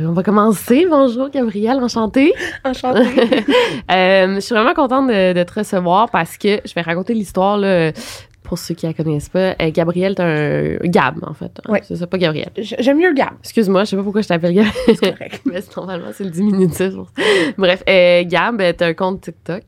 On, va commencer. Bonjour, Gabrielle. Enchantée. Enchantée. Euh, je suis vraiment contente de, de te recevoir parce que je vais raconter l'histoire, là, pour ceux qui la connaissent pas. Euh, Gabrielle, t'es un Gab, en fait. Ouais. C'est ça, pas Gabrielle. J'aime mieux Gab. Excuse-moi, je sais pas pourquoi je t'appelle Gab. C'est correct. Mais normalement, c'est le diminutif. Bref, euh, Gab, t'as un compte TikTok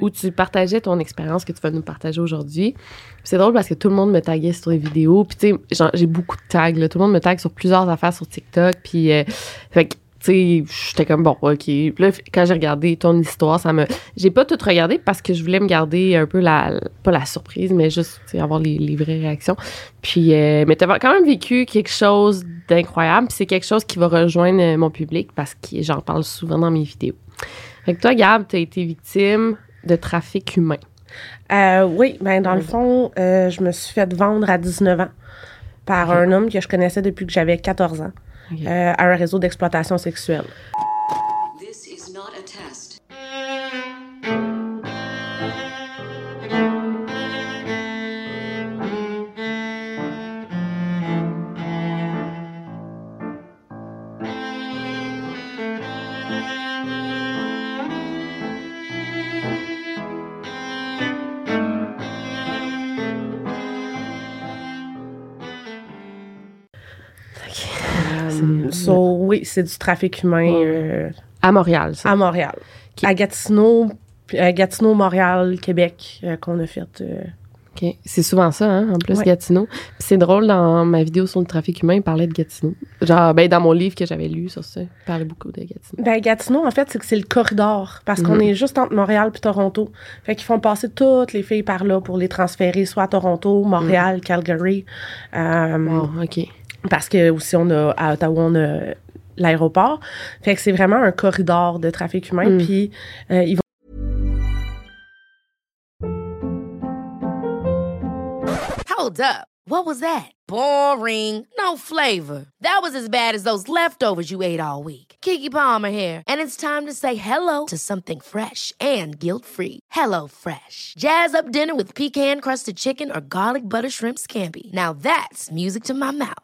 où tu partageais ton expérience que tu vas nous partager aujourd'hui. C'est drôle parce que tout le monde me taguait sur les vidéos. Puis tu sais, j'ai beaucoup de tags. là. Tout le monde me tague sur plusieurs affaires sur TikTok. Puis, euh, fait que, tu sais, j'étais comme, bon, OK. Là, quand j'ai regardé ton histoire, ça me... J'ai pas tout regardé parce que je voulais me garder un peu la... Pas la surprise, mais juste, avoir les, vraies réactions. Puis, euh, mais t'as quand même vécu quelque chose d'incroyable. Puis c'est quelque chose qui va rejoindre mon public parce que j'en parle souvent dans mes vidéos. Fait que toi, Gab, t'as été victime de trafic humain? Euh, oui, ben dans le fond, euh, je me suis fait vendre à 19 ans par un homme que je connaissais depuis que j'avais 14 ans euh, à un réseau d'exploitation sexuelle. Euh, So, oui, c'est du trafic humain euh, à Montréal, ça. à Montréal. À Gatineau, euh, Gatineau, Montréal, Québec, qu'on a fait. euh, OK. C'est souvent ça, hein, en plus, Ouais. Gatineau. C'est drôle, dans ma vidéo sur le trafic humain, il parlait de Gatineau. Genre, ben, dans mon livre que j'avais lu sur ça, il parlait beaucoup de Gatineau. Ben, Gatineau, en fait, c'est que c'est le corridor, parce qu'on Mhm. est juste entre Montréal puis Toronto. Fait qu'ils font passer toutes les filles par là pour les transférer soit à Toronto, Montréal, Calgary. Euh, Wow, OK. Parce que aussi, on a, à Ottawa, on a l'aéroport. Fait que c'est vraiment un corridor de trafic humain. Mm. Puis, euh, ils vont Hold up. What was that? Boring. No flavor. That was as bad as those leftovers you ate all week. Kiki Palmer here, and it's time to say hello to something fresh and guilt-free. Hello Fresh. Jazz up dinner with pecan-crusted chicken or garlic butter shrimp scampi. Now that's music to my mouth.